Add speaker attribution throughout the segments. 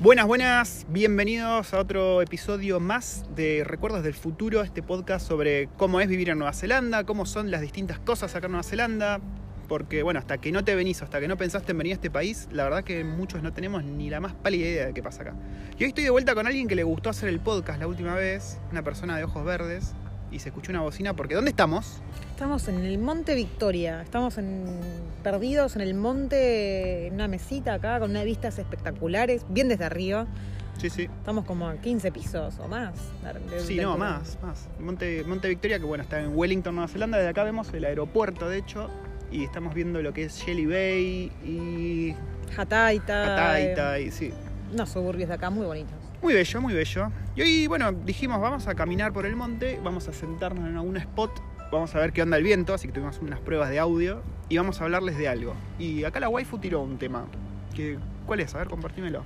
Speaker 1: Buenas, buenas, bienvenidos a otro episodio más de Recuerdos del Futuro, este podcast sobre cómo es vivir en Nueva Zelanda, cómo son las distintas cosas acá en Nueva Zelanda, porque bueno, hasta que no te venís, hasta que no pensaste en venir a este país, la verdad que muchos no tenemos ni la más pálida idea de qué pasa acá. Y hoy estoy de vuelta con alguien que le gustó hacer el podcast la última vez, una persona de ojos verdes, y se escuchó una bocina, porque ¿dónde estamos?
Speaker 2: Estamos en el Monte Victoria, estamos en- perdidos en el monte, en una mesita acá con unas vistas espectaculares, bien desde arriba.
Speaker 1: Sí, sí.
Speaker 2: Estamos como a 15 pisos o más. de-
Speaker 1: Sí,
Speaker 2: de
Speaker 1: no,
Speaker 2: altura.
Speaker 1: más, más. Monte, Monte Victoria, que bueno, está en Wellington, Nueva Zelanda. Desde acá vemos el aeropuerto, de hecho, y estamos viendo lo que es Shelly Bay y
Speaker 2: Hataita.
Speaker 1: Ataita, y sí.
Speaker 2: unos suburbios de acá muy bonitos.
Speaker 1: Muy bello, muy bello. Y hoy, bueno, dijimos, vamos a caminar por el monte, vamos a sentarnos en algún spot, vamos a ver qué onda el viento, así que tuvimos unas pruebas de audio y vamos a hablarles de algo. Y acá la waifu tiró un tema. Que, ¿Cuál es? A ver, compartímelo.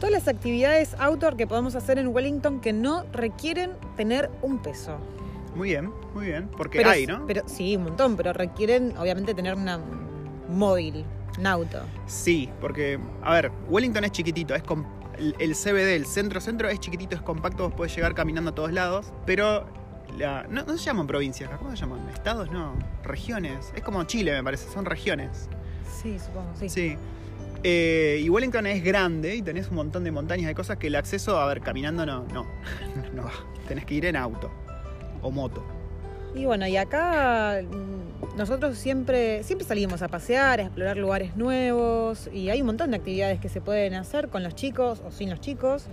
Speaker 2: Todas las actividades outdoor que podemos hacer en Wellington que no requieren tener un peso.
Speaker 1: Muy bien, muy bien. Porque
Speaker 2: Pero,
Speaker 1: hay, ¿no?
Speaker 2: Pero, sí, un montón, pero requieren obviamente tener una un móvil, un auto.
Speaker 1: Sí, porque, a ver, Wellington es chiquitito, es el, el CBD, el centro-centro es chiquitito, es compacto, vos podés llegar caminando a todos lados, pero la- no, no se llaman provincias, ¿cómo se llaman? ¿Estados? No, regiones. Es como Chile, me parece, son regiones.
Speaker 2: Sí, supongo, sí.
Speaker 1: Sí. Eh, y Wellington es grande y tenés un montón de montañas y cosas que el acceso, a ver, caminando no, no, no va. Tenés que ir en auto o moto.
Speaker 2: Y bueno, y acá mm, nosotros siempre, siempre salimos a pasear, a explorar lugares nuevos y hay un montón de actividades que se pueden hacer con los chicos o sin los chicos,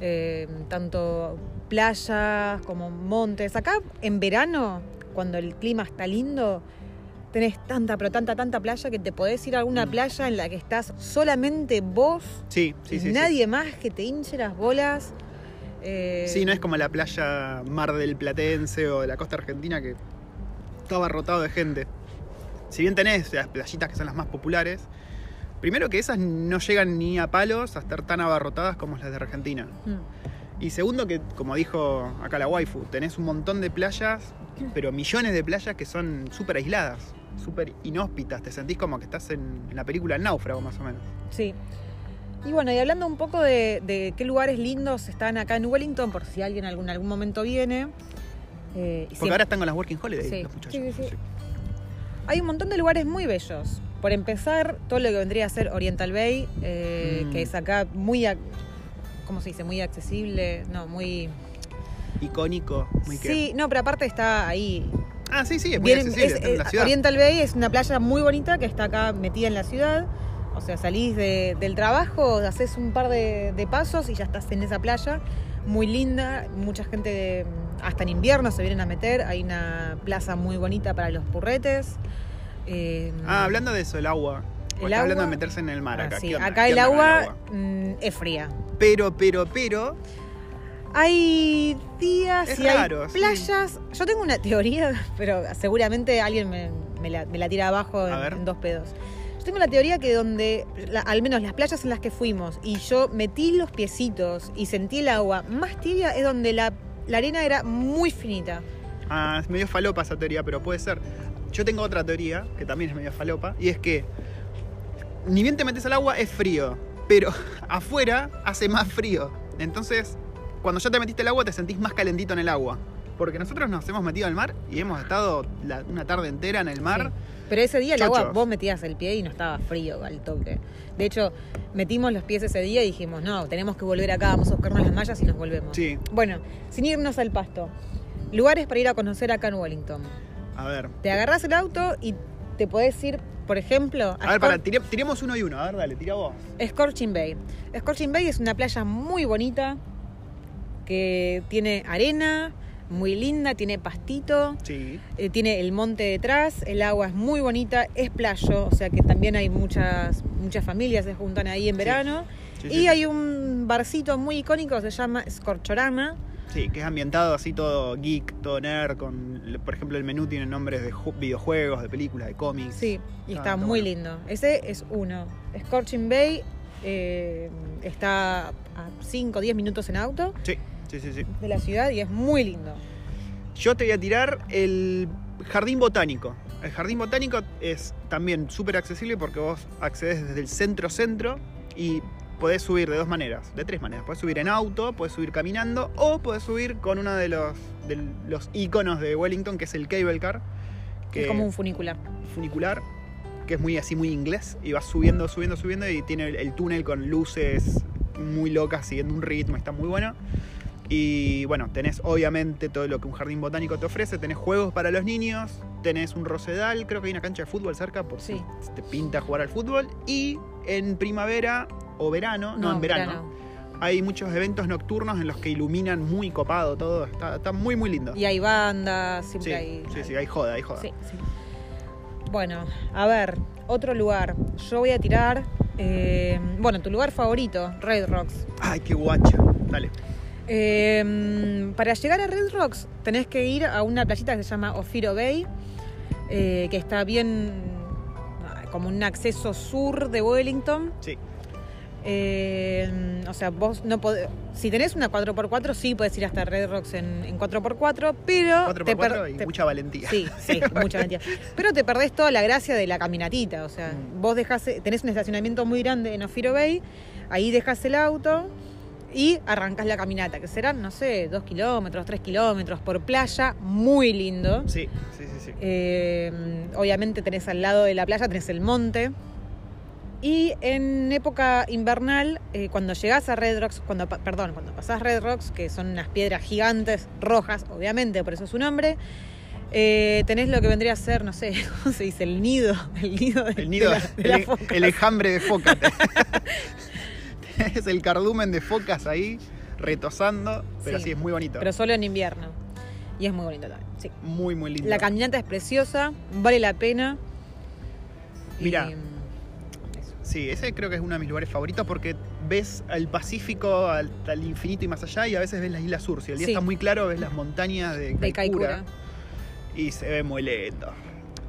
Speaker 2: eh, tanto playas como montes. Acá en verano, cuando el clima está lindo, tenés tanta, pero tanta, tanta playa que te podés ir a alguna
Speaker 1: Mm.
Speaker 2: playa en la que estás solamente vos
Speaker 1: Sí, sí,
Speaker 2: y
Speaker 1: sí. sí.
Speaker 2: nadie más que te hinche las bolas. eh,
Speaker 1: Sí, no es como la playa Mar del Platense o de la costa argentina que está abarrotado de gente. Si bien tenés las playitas que son las más populares, primero que esas no llegan ni a palos a estar tan abarrotadas como las de Argentina.
Speaker 2: mm.
Speaker 1: Y segundo que, como dijo acá la waifu, tenés un montón de playas, pero millones de playas que son súper aisladas, súper inhóspitas. Te sentís como que estás en, en la película El Náufrago, más o menos.
Speaker 2: Sí. Y bueno, y hablando un poco de, de qué lugares lindos están acá en Wellington, por si alguien en algún, algún momento viene. eh,
Speaker 1: Porque
Speaker 2: siempre-
Speaker 1: ahora están con las Working Holidays
Speaker 2: Sí,
Speaker 1: los muchachos.
Speaker 2: sí, sí, sí. Hay un montón de lugares muy bellos. Por empezar, todo lo que vendría a ser Oriental Bay, eh,
Speaker 1: Mm.
Speaker 2: que es acá muy, ¿cómo se dice? Muy accesible, no, muy...
Speaker 1: Icónico, muy que-
Speaker 2: Sí, no, pero aparte está ahí.
Speaker 1: Ah, sí, sí, es muy
Speaker 2: Bien,
Speaker 1: accesible,
Speaker 2: es-
Speaker 1: está en la
Speaker 2: eh,
Speaker 1: ciudad.
Speaker 2: Oriental Bay es una playa muy bonita que está acá metida en la ciudad. O sea, salís de- del trabajo, haces un par de, de pasos y ya estás en esa playa. Muy linda, mucha gente de- hasta en invierno se vienen a meter. Hay una plaza muy bonita para los purretes. Eh,
Speaker 1: Ah, hablando de eso, el agua.
Speaker 2: El
Speaker 1: hablando de meterse en el mar
Speaker 2: ah,
Speaker 1: acá.
Speaker 2: sí,
Speaker 1: ¿Qué onda?
Speaker 2: acá
Speaker 1: ¿Qué
Speaker 2: el agua, mm, es fría.
Speaker 1: Pero, pero, pero.
Speaker 2: Hay días
Speaker 1: Es
Speaker 2: y hay
Speaker 1: sí.
Speaker 2: playas. Yo tengo una teoría, pero seguramente alguien me, me la, me la tira abajo en dos pedos. Yo tengo la teoría que donde, la- al menos las playas en las que fuimos, y yo metí los piecitos y sentí el agua más tibia, es donde la, la arena era muy finita.
Speaker 1: Ah, es medio falopa esa teoría, pero puede ser. Yo tengo otra teoría, que también es medio falopa, y es que ni bien te metes al agua es frío, pero afuera hace más frío. Entonces, cuando ya te metiste al agua te sentís más calentito en el agua. Porque nosotros nos hemos metido al mar y hemos estado la- una tarde entera en el mar.
Speaker 2: Sí. Pero ese día el agua, vos metías el pie y no estaba frío al toque. De hecho, metimos los pies ese día y dijimos, no, tenemos que volver acá, vamos a buscarnos las mallas y nos volvemos.
Speaker 1: Sí,
Speaker 2: Bueno, sin irnos al pasto. Lugares para ir a conocer acá en Wellington.
Speaker 1: A ver.
Speaker 2: Te agarrás el auto y te podés ir, por ejemplo,
Speaker 1: A ver, para, tiremos uno y uno. A ver, dale, tira vos.
Speaker 2: Scorching Bay. Scorching Bay es una playa muy bonita que tiene arena, muy linda, tiene pastito,
Speaker 1: Sí.
Speaker 2: eh, tiene el monte detrás, el agua es muy bonita, es playo, o sea que también hay muchas, muchas familias se juntan ahí en verano.
Speaker 1: Sí,
Speaker 2: y
Speaker 1: sí,
Speaker 2: hay un barcito muy icónico se llama Scorchorama.
Speaker 1: Sí, que es ambientado así todo geek, todo nerd, con, por ejemplo, el menú tiene nombres de ju- videojuegos, de películas, de cómics.
Speaker 2: Sí, y
Speaker 1: Ah,
Speaker 2: está
Speaker 1: está
Speaker 2: muy
Speaker 1: bueno.
Speaker 2: lindo. Ese es uno. Scorching Bay eh, está a 5 o 10 minutos en auto
Speaker 1: Sí, sí, sí, sí.
Speaker 2: de la ciudad y es muy lindo.
Speaker 1: Yo te voy a tirar el jardín botánico. El jardín botánico es también súper accesible porque vos accedes desde el centro-centro y podés subir de dos maneras, de tres maneras. Podés subir en auto, podés subir caminando o podés subir con uno de los, de los iconos de Wellington, que es el cable car. Que
Speaker 2: Es como un funicular.
Speaker 1: funicular, que es muy así, muy inglés. Y vas subiendo, subiendo, subiendo y tiene el, el túnel con luces muy locas, siguiendo un ritmo, está muy bueno. Y bueno, tenés obviamente todo lo que un jardín botánico te ofrece. Tenés juegos para los niños, tenés un rosedal, creo que hay una cancha de fútbol cerca por
Speaker 2: Sí.
Speaker 1: si te pinta jugar al fútbol. Y en primavera o verano, no, en verano, hay muchos eventos nocturnos en los que iluminan muy copado todo. Está, está muy, muy lindo.
Speaker 2: Y hay bandas,
Speaker 1: Sí,
Speaker 2: siempre hay.
Speaker 1: sí, sí, hay joda, hay joda.
Speaker 2: Sí, sí. Bueno, a ver, otro lugar. Yo voy a tirar. eh, bueno, tu lugar favorito, Red Rocks.
Speaker 1: Ay, qué guacha. Dale.
Speaker 2: Eh, para llegar a Red Rocks tenés que ir a una playita que se llama Ofiro Bay, eh, que está bien como un acceso sur de Wellington.
Speaker 1: Sí.
Speaker 2: Eh, o sea, vos no podés. Si tenés una 4x4, sí podés ir hasta Red Rocks en, en 4x4, pero.
Speaker 1: 4x4
Speaker 2: te per-
Speaker 1: y
Speaker 2: te-
Speaker 1: mucha valentía.
Speaker 2: Sí, sí, mucha mentira. Pero te perdés toda la gracia de la caminatita. O sea,
Speaker 1: Mm.
Speaker 2: vos dejás, tenés un estacionamiento muy grande en Ofiro Bay, ahí dejás el auto y arrancás la caminata, que serán, no sé, dos kilómetros, tres kilómetros por playa, muy lindo.
Speaker 1: Sí, sí, sí, sí.
Speaker 2: Eh, obviamente tenés al lado de la playa, tenés el monte. Y en época invernal, eh, cuando llegás a Red Rocks, cuando, perdón, cuando pasás Red Rocks, que son unas piedras gigantes, rojas, obviamente, por eso su nombre, eh, tenés lo que vendría a ser, no sé, ¿cómo se dice? El nido, el nido de,
Speaker 1: El nido,
Speaker 2: de la- de las
Speaker 1: el,
Speaker 2: focas.
Speaker 1: el enjambre de focas. es el cardumen de focas ahí, retosando, pero
Speaker 2: Sí.
Speaker 1: sí, es muy bonito.
Speaker 2: Pero solo en invierno. Y es muy bonito también, sí.
Speaker 1: muy, muy lindo.
Speaker 2: La caminata es preciosa, vale la pena. Y, eso.
Speaker 1: Sí, ese creo que es uno de mis lugares favoritos porque ves al Pacífico, al, al infinito y más allá, y a veces ves las Islas Sur. Si el día
Speaker 2: Sí.
Speaker 1: está muy claro, ves las montañas de
Speaker 2: De
Speaker 1: Kaikoura, y se ve muy lindo.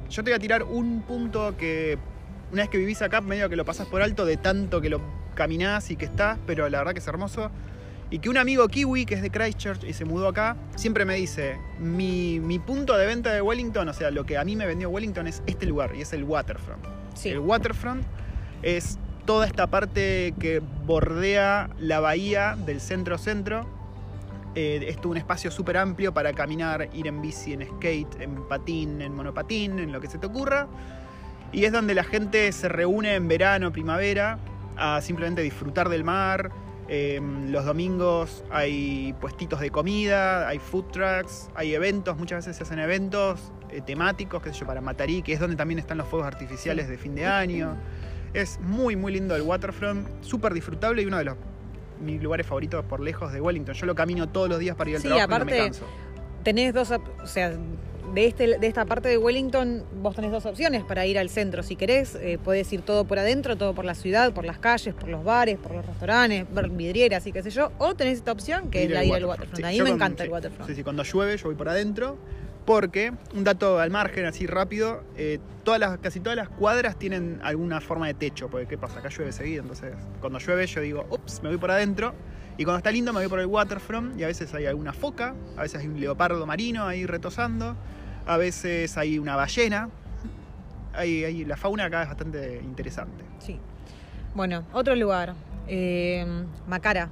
Speaker 1: Yo te voy a tirar un punto que una vez que vivís acá, medio que lo pasás por alto de tanto que lo caminás y que estás, pero la verdad que es hermoso. Y que un amigo kiwi que es de Christchurch y se mudó acá, siempre me dice, mi, mi punto de venta de Wellington, o sea, lo que a mí me vendió Wellington es este lugar, y es el waterfront.
Speaker 2: Sí.
Speaker 1: El waterfront es toda esta parte que bordea la bahía del centro-centro. Eh, es un espacio súper amplio para caminar, ir en bici, en skate, en patín, en monopatín, en lo que se te ocurra. Y es donde la gente se reúne en verano, primavera, a simplemente disfrutar del mar. Eh, los domingos hay puestitos de comida, hay food trucks, hay eventos, muchas veces se hacen eventos eh, temáticos, qué sé yo, para Matarí, que es donde también están los fuegos artificiales de fin de año. Es muy, muy lindo el waterfront, súper disfrutable y uno de los mis lugares favoritos por lejos de Wellington. Yo lo camino todos los días para ir al
Speaker 2: Sí,
Speaker 1: trabajo y no me canso.
Speaker 2: tenés dos, o sea, de, este, de esta parte de Wellington vos tenés dos opciones para ir al centro. Si querés, eh, podés ir todo por adentro, todo por la ciudad, por las calles, por los bares, por los restaurantes, ver vidrieras y qué sé yo. O tenés esta opción que es la de ir al waterfront.
Speaker 1: Sí,
Speaker 2: a mí me
Speaker 1: con-
Speaker 2: encanta
Speaker 1: sí,
Speaker 2: el waterfront.
Speaker 1: Sí, sí, cuando llueve yo voy por adentro. Porque, un dato al margen, así rápido, eh, todas las, casi todas las cuadras tienen alguna forma de techo. Porque, ¿qué pasa? Acá llueve seguido. Entonces, cuando llueve yo digo, ups, me voy por adentro. Y cuando está lindo me voy por el waterfront. Y a veces hay alguna foca, a veces hay un leopardo marino ahí retosando. A veces hay una ballena. Hay, hay- la fauna acá es bastante interesante.
Speaker 2: Sí. Bueno, otro lugar. eh, Macara.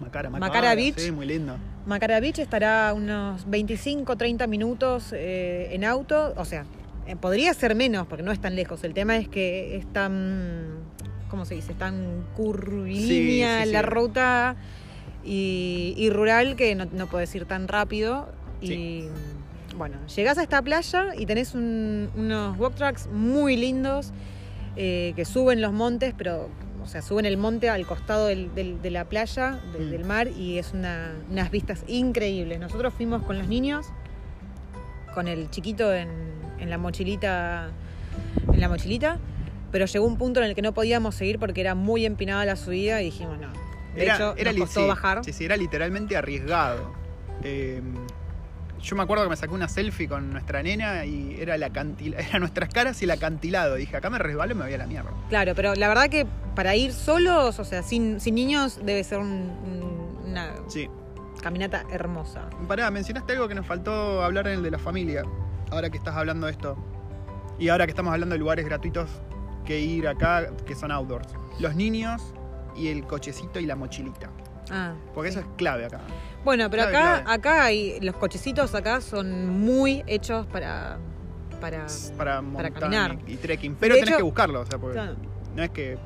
Speaker 1: Macara,
Speaker 2: Macara Beach.
Speaker 1: Sí, muy lindo.
Speaker 2: Macara Beach estará unos 25, 30 minutos eh, en auto. O sea, eh, podría ser menos porque no es tan lejos. El tema es que es tan, ¿cómo se dice? Es tan curvilínea
Speaker 1: Sí, sí,
Speaker 2: la
Speaker 1: sí.
Speaker 2: ruta y, y rural que no, no puedes ir tan rápido. Y bueno, llegás a esta playa y tenés un- unos walk tracks muy lindos eh, que suben los montes, pero... O sea, suben el monte al costado del- del- de la playa, del-
Speaker 1: Mm.
Speaker 2: del mar, y es una- unas vistas increíbles. Nosotros fuimos con los niños, con el chiquito en, en la mochilita, en la mochilita, pero llegó un punto en el que no podíamos seguir porque era muy empinada la subida y dijimos no. De hecho, nos
Speaker 1: li-
Speaker 2: costó
Speaker 1: sí,
Speaker 2: bajar.
Speaker 1: Sí, sí, era literalmente arriesgado. Eh, yo me acuerdo que me saqué una selfie con nuestra nena y era, la acantil- era nuestras caras y el acantilado. Dije, acá me resbalo y me voy a la mierda.
Speaker 2: Claro, pero la verdad que para ir solos, o sea, sin, sin niños, debe ser un- un- una
Speaker 1: Sí.
Speaker 2: caminata hermosa.
Speaker 1: Pará, mencionaste algo que nos faltó hablar en el de la familia. Ahora que estás hablando de esto. Y ahora que estamos hablando de lugares gratuitos que ir acá, que son outdoors. Los niños y el cochecito y la mochilita.
Speaker 2: Ah,
Speaker 1: Porque
Speaker 2: sí.
Speaker 1: eso es clave acá.
Speaker 2: Bueno, pero
Speaker 1: clave,
Speaker 2: acá,
Speaker 1: clave.
Speaker 2: acá hay, los cochecitos acá son muy hechos para. para
Speaker 1: Para
Speaker 2: caminar.
Speaker 1: y, y trekking. Pero
Speaker 2: De
Speaker 1: tenés
Speaker 2: hecho-
Speaker 1: que buscarlo, o sea, porque
Speaker 2: Claro.
Speaker 1: no es que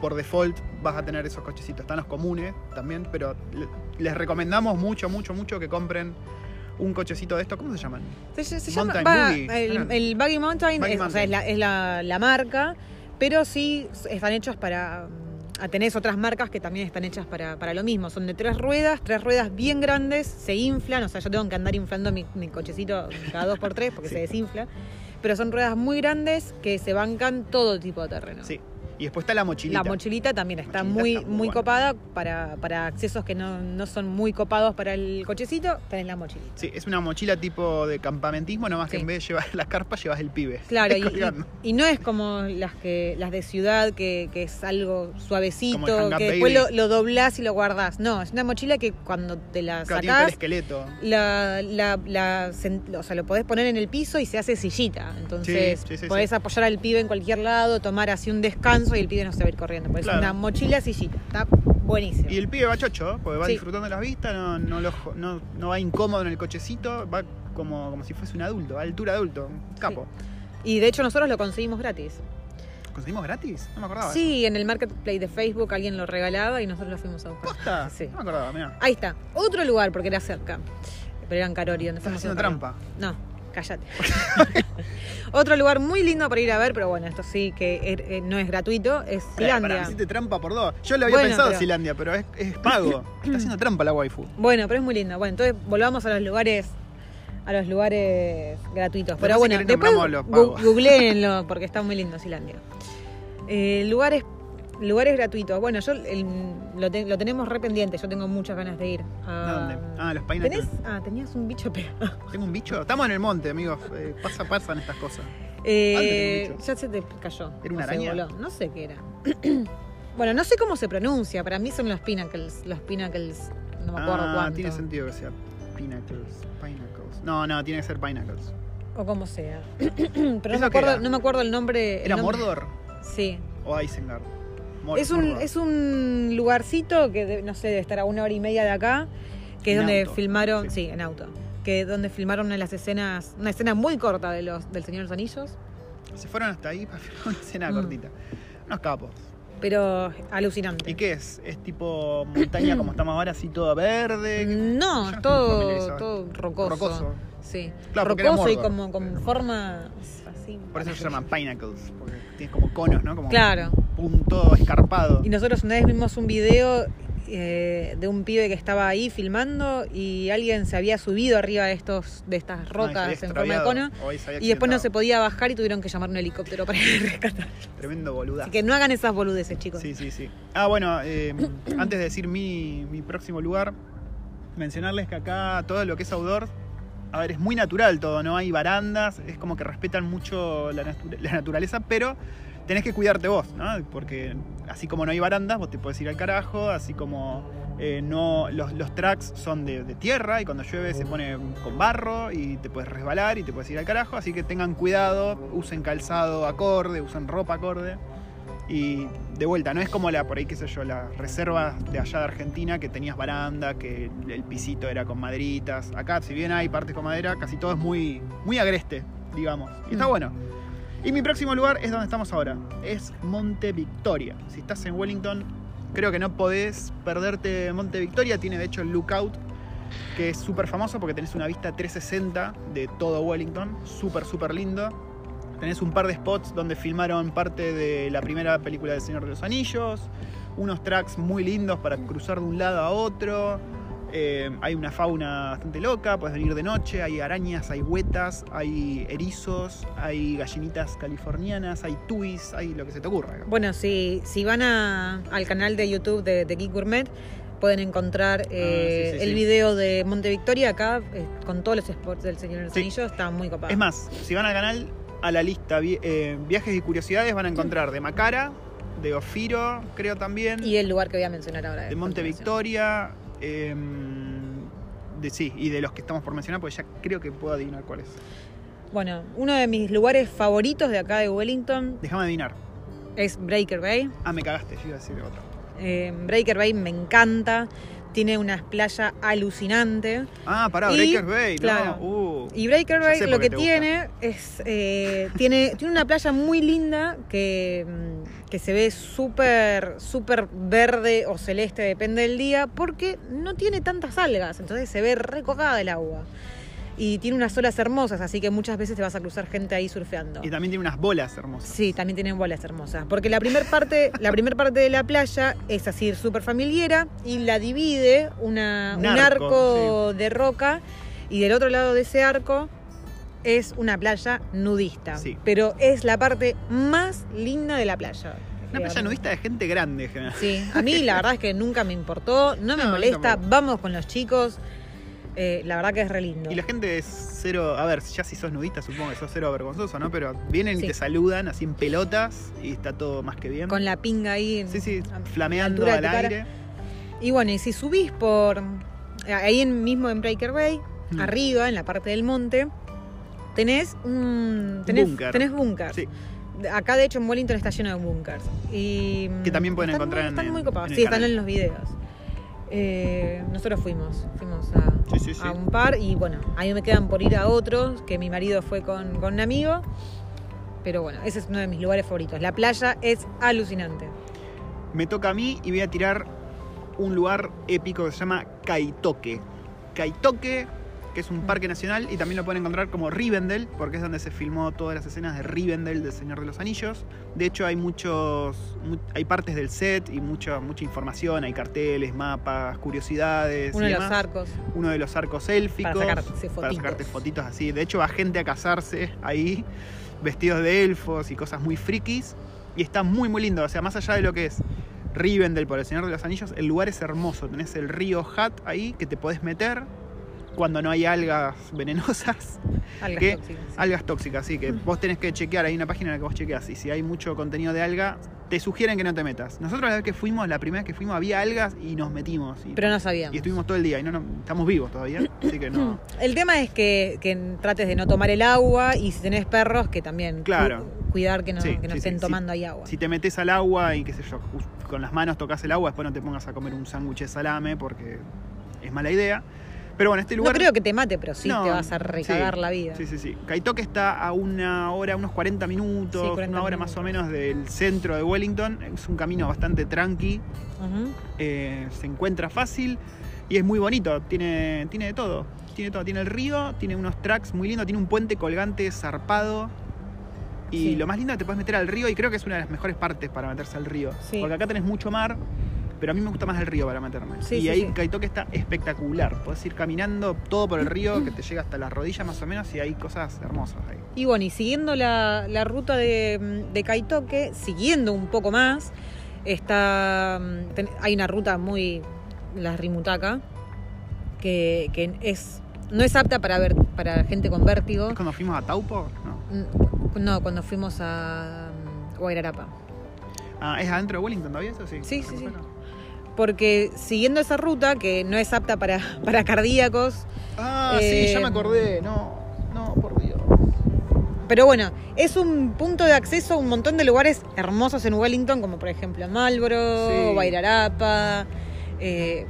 Speaker 1: por default vas a tener esos cochecitos. Están los comunes también, pero le- les recomendamos mucho, mucho, mucho que compren un cochecito de estos. ¿Cómo se llaman?
Speaker 2: Se, se llama
Speaker 1: Mountain
Speaker 2: va,
Speaker 1: Buggy.
Speaker 2: el, el Buggy Mountain,
Speaker 1: Buggy
Speaker 2: es, o sea, es,
Speaker 1: Mountain.
Speaker 2: la, es la- la marca, pero sí están hechos para. Mm, a- Tenés otras marcas que también están hechas para, para lo mismo. Son de tres ruedas, tres ruedas bien grandes, se inflan. O sea, yo tengo que andar inflando mi, mi cochecito cada dos por tres porque
Speaker 1: Sí.
Speaker 2: se desinfla. Pero son ruedas muy grandes que se bancan todo tipo de terreno.
Speaker 1: Sí. Y después está la mochilita.
Speaker 2: La mochilita también está
Speaker 1: Mochilita
Speaker 2: muy,
Speaker 1: está muy
Speaker 2: copada para, para accesos que no, no son muy copados para el cochecito. Tenés la mochilita.
Speaker 1: Sí, es una mochila tipo de campamentismo, nomás que
Speaker 2: Sí.
Speaker 1: en vez de llevar la carpa, llevas el pibe.
Speaker 2: Claro, y, y- no es como las que las de ciudad, que, que es algo suavecito, que después lo, lo doblás y lo guardás. No, es una mochila que cuando te la
Speaker 1: Claro, el esqueleto.
Speaker 2: la, la, la o sea, lo podés poner en el piso y se hace sillita. Entonces
Speaker 1: Sí,
Speaker 2: podés apoyar al pibe en cualquier lado, tomar así un descanso y el pibe no se va a ir corriendo. Por eso
Speaker 1: Claro.
Speaker 2: es una mochila sillita. Está buenísimo.
Speaker 1: Y el pibe va chocho, porque va
Speaker 2: Sí.
Speaker 1: disfrutando las vistas, no, no, lo no, no va incómodo en el cochecito, va como, como si fuese un adulto, a altura adulto, un capo.
Speaker 2: Y de hecho nosotros lo conseguimos gratis.
Speaker 1: ¿Conseguimos gratis? No me acordaba.
Speaker 2: Sí, en el marketplace de Facebook alguien lo regalaba y nosotros lo fuimos a buscar.
Speaker 1: ¿Posta?
Speaker 2: Sí.
Speaker 1: No me acordaba, mira.
Speaker 2: Ahí está. Otro lugar porque era cerca. Pero era en Carori, donde
Speaker 1: Estás haciendo trampa.
Speaker 2: No, cállate. Otro lugar muy lindo para ir a ver, pero bueno, esto sí que er- eh, no es gratuito, es
Speaker 1: me hiciste trampa por dos. Yo le había
Speaker 2: Bueno,
Speaker 1: pensado
Speaker 2: pero-
Speaker 1: pero es, es pago. Está haciendo trampa la waifu.
Speaker 2: Bueno, pero es muy lindo. Bueno, entonces volvamos a los lugares a los lugares gratuitos. Pero
Speaker 1: si
Speaker 2: bueno,
Speaker 1: querés,
Speaker 2: después googleenlo porque está muy lindo Silandia. Eh, lugares lugares gratuitos. Bueno, yo el- lo, te- lo tenemos re pendiente, yo tengo muchas ganas de ir. a-
Speaker 1: ¿A dónde? Ah, los Pineapple.
Speaker 2: ¿Tenés? Ah, tenías un bicho pegado.
Speaker 1: ¿Tengo un bicho? Estamos en el monte, amigos. Eh, pasa, pasan estas cosas.
Speaker 2: Eh, ya se te cayó.
Speaker 1: ¿Era una araña?
Speaker 2: voló. No sé qué era. bueno, no sé cómo se pronuncia. Para mí son los pinnacles. Los pinnacles. No me acuerdo
Speaker 1: ah,
Speaker 2: cuánto.
Speaker 1: tiene sentido que sea Pinnacles. Pinnacles. No, no, tiene que ser Pinnacles.
Speaker 2: O como sea. Pero no
Speaker 1: ¿Eso
Speaker 2: me, acuerdo, no me acuerdo el nombre. el
Speaker 1: ¿Era
Speaker 2: nombre-
Speaker 1: Mordor
Speaker 2: Sí.
Speaker 1: o Isengard? Mor-
Speaker 2: Es un, es un lugarcito que, de- no sé, debe estar a una hora y media de acá. Que es donde
Speaker 1: auto,
Speaker 2: filmaron.
Speaker 1: sí.
Speaker 2: Sí. en auto. Que es donde filmaron una de las escenas. Una escena muy corta de los del Señor de los Anillos.
Speaker 1: Se fueron hasta ahí para filmar una escena
Speaker 2: Mm.
Speaker 1: cortita. Unos capos.
Speaker 2: Pero alucinante.
Speaker 1: ¿Y qué es? ¿Es tipo montaña como estamos ahora, así todo verde?
Speaker 2: No,
Speaker 1: Yo no
Speaker 2: todo, todo rocoso.
Speaker 1: Rocoso.
Speaker 2: Sí.
Speaker 1: Claro,
Speaker 2: rocoso y como con forma
Speaker 1: Por eso se llaman Pinnacles, porque tienes como conos, ¿no? Como
Speaker 2: Claro.
Speaker 1: punto escarpado.
Speaker 2: Y nosotros una vez vimos un video eh, de un pibe que estaba ahí filmando y alguien se había subido arriba de estos de estas
Speaker 1: Ah,
Speaker 2: rocas en forma de cono y después no se podía bajar y tuvieron que llamar un helicóptero para rescatar.
Speaker 1: Tremendo boludazo.
Speaker 2: Así que no hagan esas boludeces, chicos.
Speaker 1: Sí, sí, sí. Ah, bueno, eh, antes de decir mi, mi próximo lugar, mencionarles que acá todo lo que es outdoor, a ver, es muy natural todo, no hay barandas, es como que respetan mucho la, natu- la naturaleza, pero tenés que cuidarte vos, ¿no? Porque así como no hay barandas, vos te puedes ir al carajo, así como eh, no los, los tracks son de, de tierra y cuando llueve se pone con barro y te puedes resbalar y te puedes ir al carajo, así que tengan cuidado, usen calzado acorde, usen ropa acorde. Y de vuelta, no es como la, por ahí, qué sé yo, las reservas de allá de Argentina que tenías baranda, que el pisito era con maderitas. Acá, si bien hay partes con madera, casi todo es muy, muy agreste, digamos. Y está
Speaker 2: Mm.
Speaker 1: bueno. Y mi próximo lugar es donde estamos ahora. Es Monte Victoria. Si estás en Wellington, creo que no podés perderte Monte Victoria. Tiene de hecho el Lookout, que es súper famoso porque tenés una vista 360 de todo Wellington. Súper, súper lindo. Tenés un par de spots donde filmaron parte de la primera película del Señor de los Anillos. Unos tracks muy lindos para cruzar de un lado a otro. Eh, hay una fauna bastante loca, puedes venir de noche, hay arañas, hay huetas, hay erizos, hay gallinitas californianas, hay tuis, hay lo que se te ocurra.
Speaker 2: Bueno, si, si van a- al canal de YouTube de, de Geek Gourmet, pueden encontrar eh,
Speaker 1: Ah, sí, sí,
Speaker 2: el
Speaker 1: sí.
Speaker 2: video de Monte Victoria acá, eh, con todos los spots del Señor de los. Anillos, está muy copado.
Speaker 1: Es más, si van al canal, a la lista vi- eh, viajes y curiosidades van a encontrar de Macara, de Ofiro, creo también,
Speaker 2: Y el lugar que voy a mencionar ahora.
Speaker 1: de Monte. Victoria, eh, de, sí, y de los que estamos por mencionar, pues ya creo que puedo adivinar cuáles.
Speaker 2: Bueno, uno de mis lugares favoritos de acá de Wellington
Speaker 1: Déjame adivinar.
Speaker 2: es Breaker Bay.
Speaker 1: Ah, me cagaste, yo iba a decir otro.
Speaker 2: Eh, Breaker Bay me encanta. Tiene unas playas alucinantes.
Speaker 1: Ah, pará,
Speaker 2: Y,
Speaker 1: Breaker Bay,
Speaker 2: claro.
Speaker 1: ¿no? Uh.
Speaker 2: Y Breaker Bay lo que
Speaker 1: gusta.
Speaker 2: tiene es. eh, tiene, tiene una playa muy linda que, mm, que se ve súper, súper verde o celeste, depende del día, porque no tiene tantas algas. Entonces se ve recopada el agua. Y tiene unas olas hermosas, así que muchas veces te vas a cruzar gente ahí surfeando.
Speaker 1: Y también tiene unas bolas hermosas.
Speaker 2: Sí, también tienen bolas hermosas. Porque la primera parte, la primer parte de la playa es así súper familiera y la divide una-
Speaker 1: Un
Speaker 2: un
Speaker 1: arco,
Speaker 2: arco, de roca y del otro lado de ese arco es una playa nudista.
Speaker 1: Sí.
Speaker 2: Pero es la parte más linda de la playa.
Speaker 1: Una playa nudista de gente grande, en general.
Speaker 2: Sí, a mí la verdad es que nunca me importó, no me
Speaker 1: No,
Speaker 2: molesta, vamos con los chicos. Eh, la verdad que es re lindo.
Speaker 1: Y la gente es cero, a ver, ya si sos nudista supongo que sos cero vergonzoso, ¿no? Pero vienen
Speaker 2: Sí.
Speaker 1: y te saludan así en pelotas y está todo más que bien.
Speaker 2: Con la pinga ahí.
Speaker 1: Sí, sí, flameando al aire.
Speaker 2: Y bueno, y si subís por ahí en, mismo en Breaker Bay,
Speaker 1: Mm.
Speaker 2: arriba, en la parte del monte, tenés un tenés,
Speaker 1: Búnker.
Speaker 2: tenés búnkers.
Speaker 1: Sí.
Speaker 2: Acá de hecho en Wellington está lleno de bunkers. Y
Speaker 1: Que también pueden
Speaker 2: están
Speaker 1: encontrar
Speaker 2: muy,
Speaker 1: en-
Speaker 2: están muy copados. sí, están en los videos. Eh, nosotros fuimos, fuimos a,
Speaker 1: Sí, sí, sí.
Speaker 2: a un par y bueno, ahí me quedan por ir a otros, que mi marido fue con, con un amigo. Pero bueno, ese es uno de mis lugares favoritos. La playa es alucinante.
Speaker 1: Me toca a mí y voy a tirar un lugar épico que se llama Kaitoke. Kaitoke, que es un parque nacional y también lo pueden encontrar como Rivendell, porque es donde se filmó todas las escenas de Rivendell del Señor de los Anillos. De hecho, hay muchos, mu- hay partes del set y mucha, mucha información, hay carteles, mapas, curiosidades.
Speaker 2: Uno
Speaker 1: y
Speaker 2: de los arcos.
Speaker 1: Uno de los arcos élficos.
Speaker 2: Para sacarse
Speaker 1: para
Speaker 2: fotitos.
Speaker 1: sacarte fotitos así. De hecho, va gente a casarse ahí, vestidos de elfos y cosas muy frikis. Y está muy, muy lindo. O sea, más allá de lo que es Rivendell por el Señor de los Anillos, el lugar es hermoso. Tenés el río Hat ahí que te podés meter cuando no hay algas venenosas,
Speaker 2: Algas
Speaker 1: ¿Qué?
Speaker 2: tóxicas.
Speaker 1: algas tóxicas. Así que vos tenés que chequear, hay una página en la que vos chequeas. Y si hay mucho contenido de alga, te sugieren que no te metas. Nosotros la vez que fuimos, la primera vez que fuimos, había algas y nos metimos. Y,
Speaker 2: Pero no sabíamos.
Speaker 1: y estuvimos todo el día y no, no- estamos vivos todavía. Así que no.
Speaker 2: El tema es que, que trates de no tomar el agua y si tenés perros, que también cu-
Speaker 1: Claro.
Speaker 2: cuidar que no,
Speaker 1: Sí,
Speaker 2: que no
Speaker 1: sí,
Speaker 2: estén
Speaker 1: sí,
Speaker 2: tomando ahí agua.
Speaker 1: Si te metes al agua y qué sé yo, con las manos tocas el agua, después no te pongas a comer un sándwich de salame porque es mala idea. Pero bueno, este
Speaker 2: No
Speaker 1: lugar.
Speaker 2: creo que te mate, pero sí
Speaker 1: No,
Speaker 2: te vas a recagar
Speaker 1: sí,
Speaker 2: la vida.
Speaker 1: Sí, sí, sí. Kaitoke está a una hora, unos 40 minutos,
Speaker 2: Sí, 40
Speaker 1: una hora
Speaker 2: minutos.
Speaker 1: más o menos del centro de Wellington. Es un camino bastante tranqui, eh, se encuentra fácil y es muy bonito. Tiene, tiene de todo. Tiene todo. Tiene el río, tiene unos tracks muy lindos, tiene un puente colgante zarpado. Y
Speaker 2: Sí.
Speaker 1: lo más lindo es que te puedes meter al río y creo que es una de las mejores partes para meterse al río.
Speaker 2: Sí.
Speaker 1: Porque acá tenés mucho mar, pero a mí me gusta más el río para meterme.
Speaker 2: Sí,
Speaker 1: y
Speaker 2: sí,
Speaker 1: ahí
Speaker 2: sí.
Speaker 1: Kaitoke está espectacular. Podés ir caminando todo por el río que te llega hasta las rodillas más o menos y hay cosas hermosas ahí.
Speaker 2: Y bueno, y siguiendo la, la ruta de, de Kaitoke, siguiendo un poco más, está mm, ten- hay una ruta muy, la Rimutaka, que, que es no es apta para ver para gente con vértigo.
Speaker 1: ¿Es cuando fuimos a Taupo? No.
Speaker 2: Mm, No, cuando fuimos a mm, Guairarapa.
Speaker 1: Ah, ¿Es adentro de Wellington todavía eso? Sí,
Speaker 2: Sí, sí, sí. Porque siguiendo esa ruta, que no es apta para, para cardíacos,
Speaker 1: Ah,
Speaker 2: Eh,
Speaker 1: sí, ya me acordé. No, no, por Dios.
Speaker 2: Pero bueno, es un punto de acceso a un montón de lugares hermosos en Wellington, como por ejemplo Marlboro,
Speaker 1: Sí.
Speaker 2: Bairarapa. eh,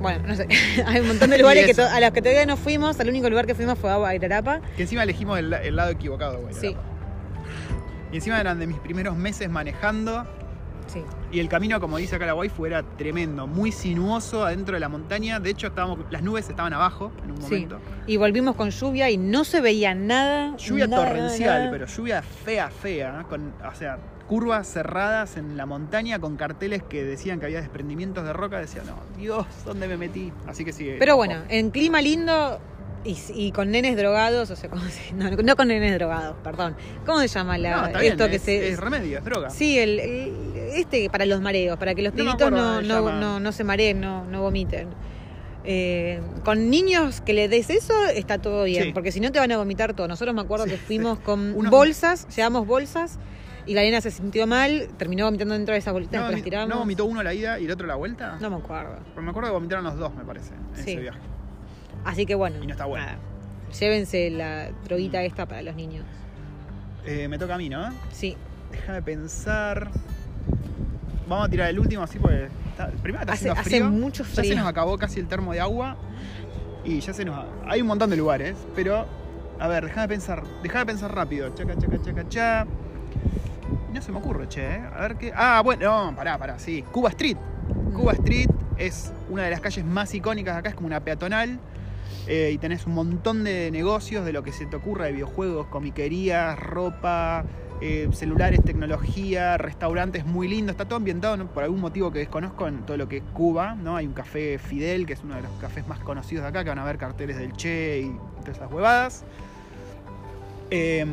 Speaker 2: bueno, no sé, hay un montón de lugares que a los que todavía no fuimos. El único lugar que fuimos fue a Bairarapa.
Speaker 1: Que encima elegimos el, el lado equivocado, güey.
Speaker 2: Sí,
Speaker 1: Y encima eran de mis primeros meses manejando.
Speaker 2: sí.
Speaker 1: Y el camino, como dice acá la waifu, era tremendo, muy sinuoso adentro de la montaña. De hecho, estábamos, las nubes estaban abajo en un
Speaker 2: Sí.
Speaker 1: momento.
Speaker 2: Y volvimos con lluvia y no se veía nada.
Speaker 1: Lluvia
Speaker 2: nada,
Speaker 1: torrencial,
Speaker 2: nada.
Speaker 1: pero lluvia fea, fea. ¿eh? Con, o sea, curvas cerradas en la montaña con carteles que decían que había desprendimientos de roca. Decía, no, Dios, ¿dónde me metí? Así que sí.
Speaker 2: Pero
Speaker 1: ojo.
Speaker 2: bueno, en clima lindo y, y con nenes drogados, o sea, ¿cómo se- no, no con nenes drogados, perdón. ¿Cómo se llama la,
Speaker 1: No, está bien,
Speaker 2: esto que
Speaker 1: es,
Speaker 2: se...
Speaker 1: es remedio, es droga.
Speaker 2: Sí, el, el- este para los mareos, para que los pibitos no, no, no, no se mareen, no, no vomiten. Eh, con niños que le des eso está todo bien,
Speaker 1: Sí.
Speaker 2: porque si no te van a vomitar todo. Nosotros me acuerdo
Speaker 1: Sí,
Speaker 2: que fuimos con
Speaker 1: Unos-
Speaker 2: bolsas, llevamos bolsas y la nena se sintió mal, terminó vomitando dentro de esas bolitas,
Speaker 1: ¿No,
Speaker 2: después las tiramos.
Speaker 1: ¿No vomitó uno la ida y el otro la vuelta?
Speaker 2: No me acuerdo.
Speaker 1: Pero me acuerdo que vomitaron los dos, me parece, en
Speaker 2: Sí.
Speaker 1: ese viaje.
Speaker 2: Así que bueno,
Speaker 1: Y no está bueno.
Speaker 2: nada. llévense la droguita esta para los niños.
Speaker 1: Eh, me toca a mí, ¿no?
Speaker 2: Sí,
Speaker 1: Déjame pensar. Vamos a tirar el último así porque está- primero está
Speaker 2: Hace,
Speaker 1: haciendo
Speaker 2: hace
Speaker 1: frío. Ya se nos acabó casi el termo de agua y ya se nos hay un montón de lugares, pero a ver, déjame pensar, déjame pensar rápido. Chaca, chaca, chaca, cha. No se me ocurre, che, ¿eh? A ver qué. Ah, bueno, no, pará, pará, sí. Cuba Street. Cuba Street es una de las calles más icónicas de acá, es como una peatonal. eh, y tenés un montón de negocios de lo que se te ocurra, de videojuegos, comiquerías, ropa, eh, celulares, tecnología, restaurantes muy lindo. Está todo ambientado por algún motivo que desconozco en todo lo que es Cuba. ¿no? Hay un café Fidel, que es uno de los cafés más conocidos de acá, que van a ver carteles del Che y todas esas huevadas. Eh,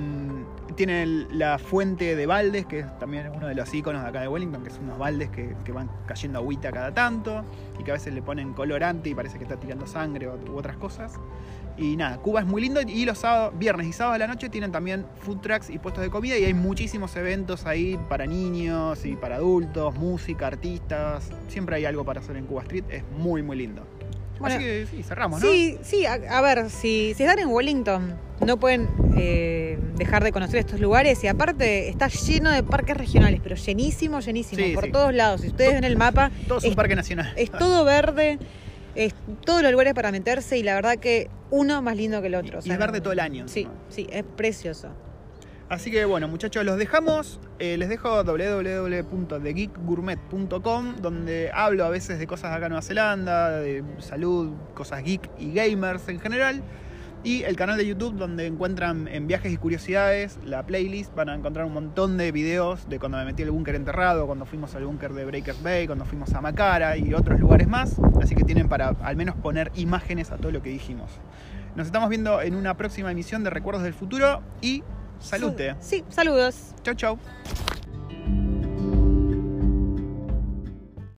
Speaker 1: tiene la fuente de baldes, que es también uno de los iconos de acá de Wellington, que son unos baldes que, van cayendo agüita cada tanto y que a veces le ponen colorante y parece que está tirando sangre u otras cosas. Y nada, Cuba es muy lindo y los sábados, viernes y sábados de la noche tienen también food trucks y puestos de comida y hay muchísimos eventos ahí para niños y para adultos, música, artistas. Siempre hay algo para hacer en Cuba Street, es muy muy lindo.
Speaker 2: Bueno,
Speaker 1: Así que sí, cerramos, ¿no?
Speaker 2: Sí, sí, a, a ver, si, si están en Wellington, no pueden eh, dejar de conocer estos lugares y aparte está lleno de parques regionales, pero llenísimo, llenísimo,
Speaker 1: Sí,
Speaker 2: por
Speaker 1: sí.
Speaker 2: todos lados. Si ustedes ven el mapa,
Speaker 1: Todo es un parque nacional.
Speaker 2: es todo verde, es todos los lugares para meterse y la verdad que uno más lindo que el otro. o
Speaker 1: Y es verde todo el año.
Speaker 2: Sí, sí, es precioso.
Speaker 1: Así que bueno, muchachos, los dejamos. Eh, les dejo www.thegeekgourmet.com, donde hablo a veces de cosas de acá en Nueva Zelanda, de salud, cosas geek y gamers en general. Y el canal de YouTube, donde encuentran en viajes y curiosidades la playlist. Van a encontrar un montón de videos de cuando me metí al búnker enterrado, cuando fuimos al búnker de Breakers Bay, cuando fuimos a Macara y otros lugares más. Así que tienen para al menos poner imágenes a todo lo que dijimos. Nos estamos viendo en una próxima emisión de Recuerdos del Futuro y Salute.
Speaker 2: Sí, saludos.
Speaker 1: Chau, chau.